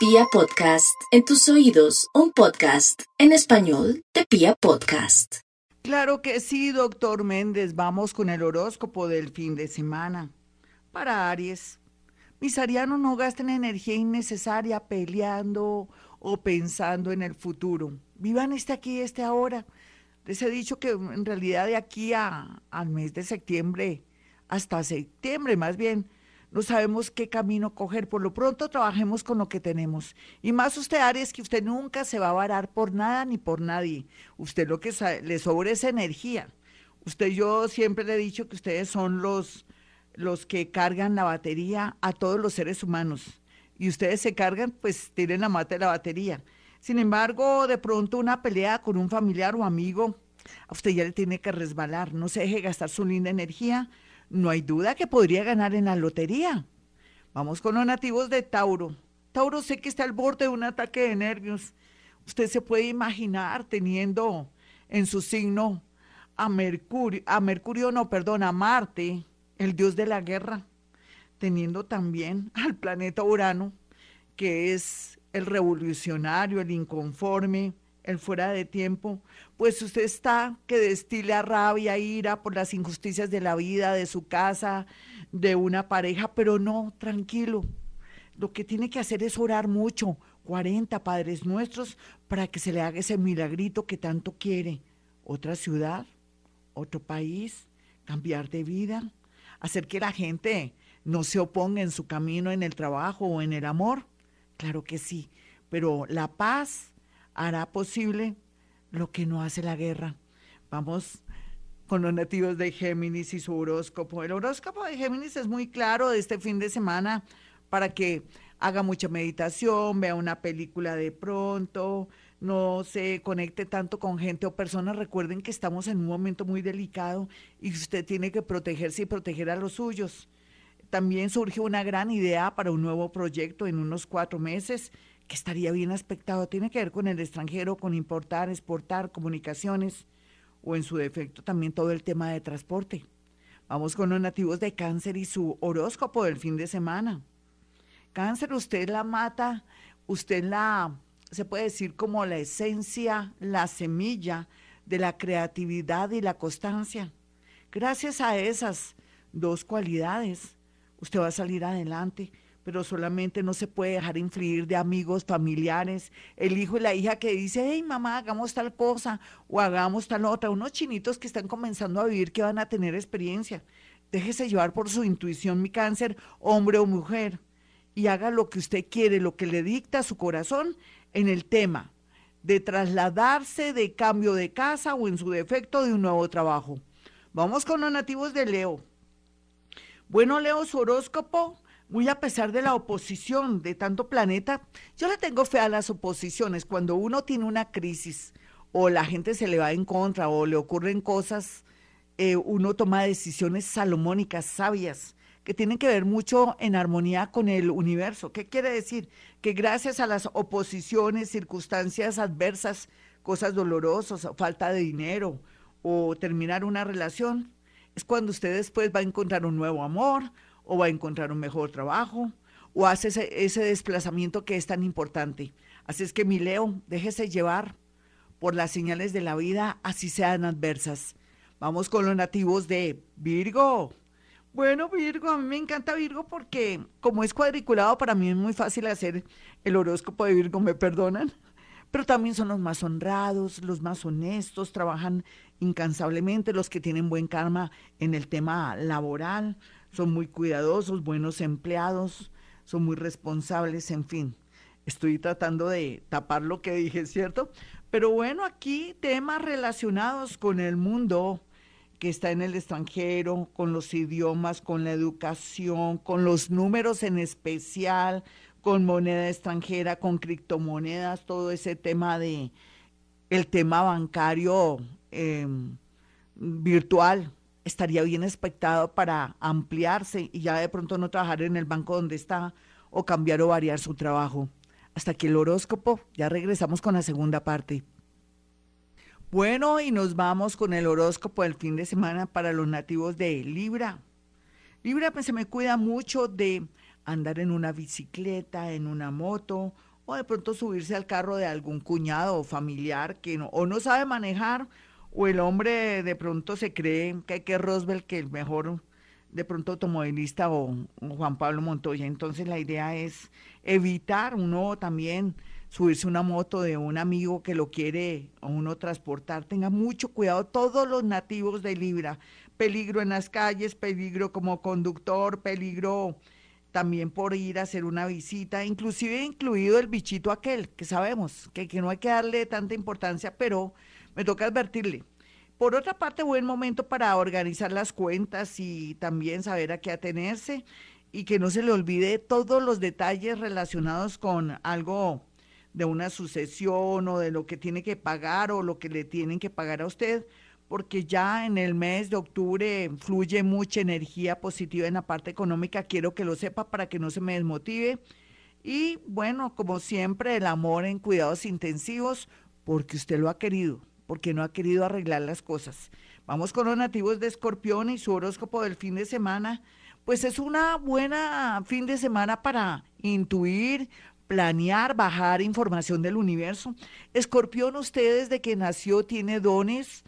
Pia Podcast, en tus oídos, un podcast en español de Pia Podcast. Claro que sí, doctor Méndez. Vamos con el horóscopo del fin de semana. Para Aries, mis arianos no gasten energía innecesaria peleando o pensando en el futuro. Vivan este aquí este ahora. Les he dicho que en realidad de aquí a, al mes de septiembre, hasta septiembre más bien, no sabemos qué camino coger. Por lo pronto trabajemos con lo que tenemos. Y más usted, Aries, que usted nunca se va a varar por nada ni por nadie. Usted lo que le sobra es energía. Usted, yo siempre le he dicho que ustedes son los, los que cargan la batería a todos los seres humanos. Y ustedes se cargan, pues tienen la mata de la batería. Sin embargo, de pronto una pelea con un familiar o amigo, a usted ya le tiene que resbalar. No se deje gastar su linda energía no hay duda que podría ganar en la lotería. Vamos con los nativos de Tauro. Tauro sé que está al borde de un ataque de nervios. Usted se puede imaginar teniendo en su signo a Mercurio, a Mercurio no, perdón, a Marte, el dios de la guerra, teniendo también al planeta Urano, que es el revolucionario, el inconforme, el fuera de tiempo, pues usted está que destila rabia, ira por las injusticias de la vida, de su casa, de una pareja, pero no, tranquilo. Lo que tiene que hacer es orar mucho, 40 Padres Nuestros, para que se le haga ese milagrito que tanto quiere. Otra ciudad, otro país, cambiar de vida, hacer que la gente no se oponga en su camino en el trabajo o en el amor. Claro que sí, pero la paz hará posible lo que no hace la guerra. Vamos con los nativos de Géminis y su horóscopo. El horóscopo de Géminis es muy claro de este fin de semana para que haga mucha meditación, vea una película de pronto, no se conecte tanto con gente o personas. Recuerden que estamos en un momento muy delicado y usted tiene que protegerse y proteger a los suyos. También surge una gran idea para un nuevo proyecto en unos cuatro meses que estaría bien aspectado. Tiene que ver con el extranjero, con importar, exportar, comunicaciones o en su defecto también todo el tema de transporte. Vamos con los nativos de cáncer y su horóscopo del fin de semana. Cáncer, usted la mata, usted la, se puede decir como la esencia, la semilla de la creatividad y la constancia. Gracias a esas dos cualidades, usted va a salir adelante pero solamente no se puede dejar influir de amigos, familiares, el hijo y la hija que dice, hey mamá, hagamos tal cosa o hagamos tal otra, unos chinitos que están comenzando a vivir que van a tener experiencia. Déjese llevar por su intuición, mi cáncer, hombre o mujer, y haga lo que usted quiere, lo que le dicta su corazón en el tema de trasladarse de cambio de casa o en su defecto de un nuevo trabajo. Vamos con los nativos de Leo. Bueno, Leo, su horóscopo muy a pesar de la oposición de tanto planeta, yo le tengo fe a las oposiciones. Cuando uno tiene una crisis o la gente se le va en contra o le ocurren cosas, eh, uno toma decisiones salomónicas, sabias, que tienen que ver mucho en armonía con el universo. ¿Qué quiere decir? Que gracias a las oposiciones, circunstancias adversas, cosas dolorosas, falta de dinero o terminar una relación, es cuando usted después va a encontrar un nuevo amor o va a encontrar un mejor trabajo o hace ese, desplazamiento que es tan importante. Así es que mi Leo, déjese llevar por las señales de la vida, así sean adversas. Vamos con los nativos de Virgo. Bueno, Virgo, a mí me encanta Virgo porque como es cuadriculado, para mí es muy fácil hacer el horóscopo de Virgo, me perdonan. Pero también son los más honrados, los más honestos, trabajan incansablemente, los que tienen buen karma en el tema laboral, son muy cuidadosos, buenos empleados, son muy responsables, en fin. Estoy tratando de tapar lo que dije, ¿cierto? Pero bueno, aquí temas relacionados con el mundo que está en el extranjero, con los idiomas, con la educación, con los números en especial, con moneda extranjera, con criptomonedas, todo ese tema de el tema bancario em, virtual, estaría bien expectado para ampliarse y ya de pronto no trabajar en el banco donde está o cambiar o variar su trabajo. Hasta que el horóscopo, ya regresamos con la segunda parte. Bueno, y nos vamos con el horóscopo del fin de semana para los nativos de Libra. Libra pues, se me cuida mucho de andar en una bicicleta, en una moto o de pronto subirse al carro de algún cuñado o familiar que no, o no sabe manejar, o el hombre de pronto se cree que hay que Roosevelt, que el mejor de pronto automovilista o, Juan Pablo Montoya. Entonces la idea es evitar uno también subirse una moto de un amigo que lo quiere a uno transportar. Tenga mucho cuidado todos los nativos de Libra. Peligro en las calles, peligro como conductor, peligro también por ir a hacer una visita, inclusive incluido el bichito aquel, que sabemos que, que no hay que darle tanta importancia, pero me toca advertirle. Por otra parte, buen momento para organizar las cuentas y también saber a qué atenerse y que no se le olvide todos los detalles relacionados con algo de una sucesión o de lo que tiene que pagar o lo que le tienen que pagar a usted, porque ya en el mes de octubre fluye mucha energía positiva en la parte económica. Quiero que lo sepa para que no se me desmotive. Y bueno, como siempre, el amor en cuidados intensivos, porque usted lo ha querido porque no ha querido arreglar las cosas. Vamos con los nativos de Escorpión y su horóscopo del fin de semana. Pues es una buena fin de semana para intuir, planear, bajar información del universo. Escorpión, usted desde que nació tiene dones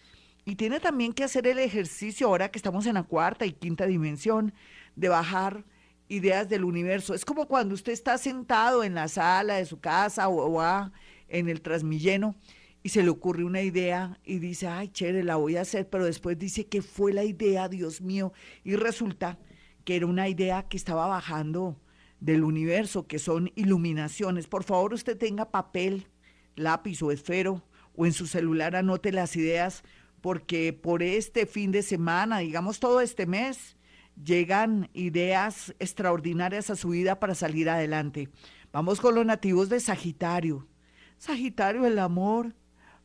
y tiene también que hacer el ejercicio ahora que estamos en la cuarta y quinta dimensión de bajar ideas del universo. Es como cuando usted está sentado en la sala de su casa o, en el transmilleno y se le ocurre una idea y dice, ay, chévere, la voy a hacer, pero después dice que fue la idea, Dios mío, y resulta que era una idea que estaba bajando del universo, que son iluminaciones. Por favor, usted tenga papel, lápiz o esfero, o en su celular anote las ideas, porque por este fin de semana, digamos todo este mes, llegan ideas extraordinarias a su vida para salir adelante. Vamos con los nativos de Sagitario. Sagitario, el amor,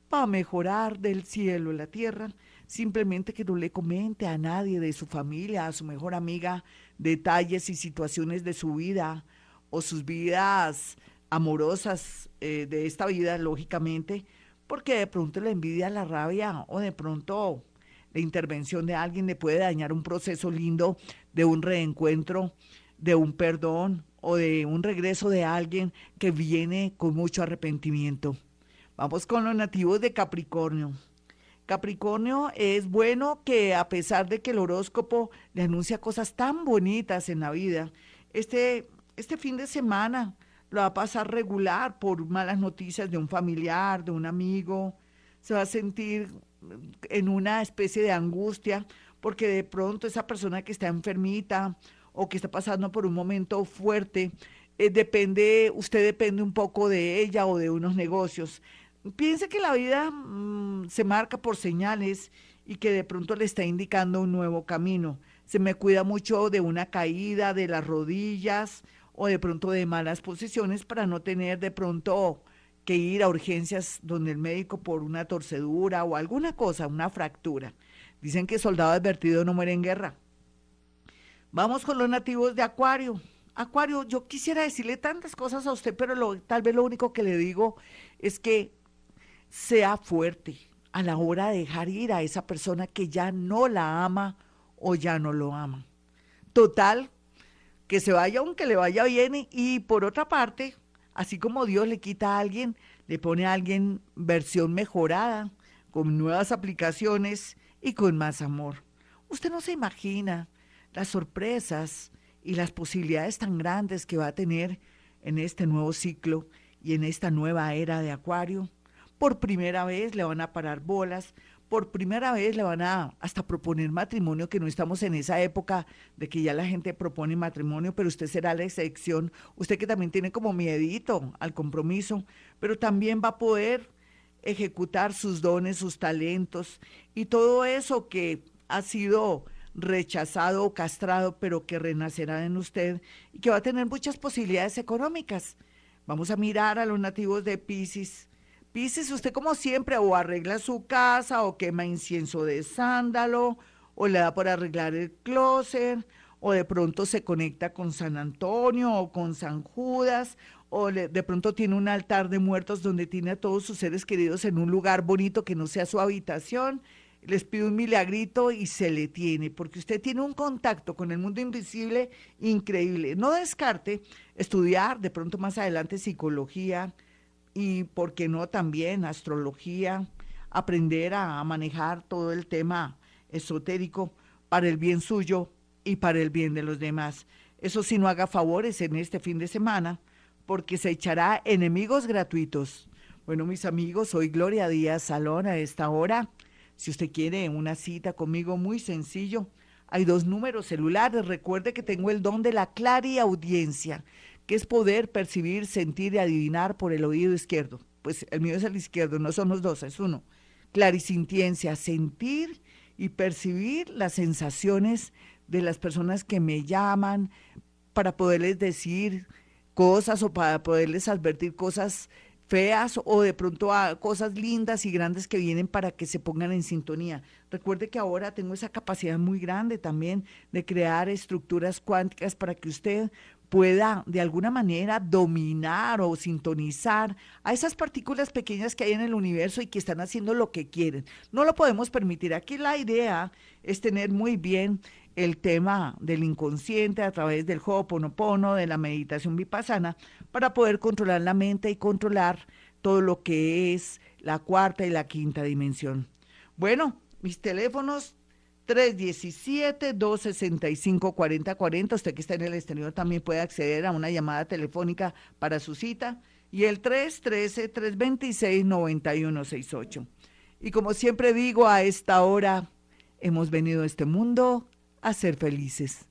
para mejorar del cielo la tierra, simplemente que no le comente a nadie de su familia, a su mejor amiga, detalles y situaciones de su vida o sus vidas amorosas eh, de esta vida, lógicamente, porque de pronto la envidia, la rabia o de pronto la intervención de alguien le puede dañar un proceso lindo de un reencuentro, de un perdón o de un regreso de alguien que viene con mucho arrepentimiento. Vamos con los nativos de Capricornio. Capricornio es bueno que a pesar de que el horóscopo le anuncia cosas tan bonitas en la vida, este, este fin de semana lo va a pasar regular por malas noticias de un familiar, de un amigo, se va a sentir en una especie de angustia porque de pronto esa persona que está enfermita o que está pasando por un momento fuerte, eh, depende, usted depende un poco de ella o de unos negocios. Piense que la vida mm, se marca por señales y que de pronto le está indicando un nuevo camino. Se me cuida mucho de una caída de las rodillas o de pronto de malas posiciones para no tener de pronto que ir a urgencias donde el médico por una torcedura o alguna cosa, una fractura. Dicen que soldado advertido no muere en guerra. Vamos con los nativos de Acuario. Acuario, yo quisiera decirle tantas cosas a usted, pero tal vez lo único que le digo es que sea fuerte a la hora de dejar ir a esa persona que ya no la ama o ya no lo ama. Total, que se vaya aunque le vaya bien y por otra parte, así como Dios le quita a alguien, le pone a alguien versión mejorada, con nuevas aplicaciones y con más amor. Usted no se imagina las sorpresas y las posibilidades tan grandes que va a tener en este nuevo ciclo y en esta nueva era de Acuario por primera vez le van a parar bolas, por primera vez le van a hasta proponer matrimonio, que no estamos en esa época de que ya la gente propone matrimonio, pero usted será la excepción, usted que también tiene como miedito al compromiso, pero también va a poder ejecutar sus dones, sus talentos y todo eso que ha sido rechazado o castrado, pero que renacerá en usted y que va a tener muchas posibilidades económicas. Vamos a mirar a los nativos de Pisces Pisces, usted como siempre o arregla su casa o quema incienso de sándalo o le da por arreglar el closet o de pronto se conecta con San Antonio o con San Judas o de pronto tiene un altar de muertos donde tiene a todos sus seres queridos en un lugar bonito que no sea su habitación. les pido un milagrito y se le tiene, porque usted tiene un contacto con el mundo invisible increíble. No descarte estudiar de pronto más adelante psicología y, ¿por qué no también astrología? Aprender a manejar todo el tema esotérico para el bien suyo y para el bien de los demás. Eso sí, no haga favores en este fin de semana, porque se echará enemigos gratuitos. Bueno, mis amigos, soy Gloria Díaz Salón a esta hora. Si usted quiere una cita conmigo, muy sencillo. Hay dos números celulares. Recuerde que tengo el don de la audiencia, que es poder percibir, sentir y adivinar por el oído izquierdo. Pues el mío es el izquierdo, no son los dos, es uno. Clarisintiencia, sentir y percibir las sensaciones de las personas que me llaman para poderles decir cosas o para poderles advertir cosas feas o de pronto a cosas lindas y grandes que vienen para que se pongan en sintonía. Recuerde que ahora tengo esa capacidad muy grande también de crear estructuras cuánticas para que usted pueda de alguna manera dominar o sintonizar a esas partículas pequeñas que hay en el universo y que están haciendo lo que quieren. No lo podemos permitir. Aquí la idea es tener muy bien el tema del inconsciente a través del Ho'oponopono, de la meditación vipassana, para poder controlar la mente y controlar todo lo que es la cuarta y la quinta dimensión. Bueno, mis teléfonos 317-265-4040. Usted que está en el exterior también puede acceder a una llamada telefónica para su cita. Y el 313-326-9168. Y como siempre digo, a esta hora hemos venido a este mundo a ser felices.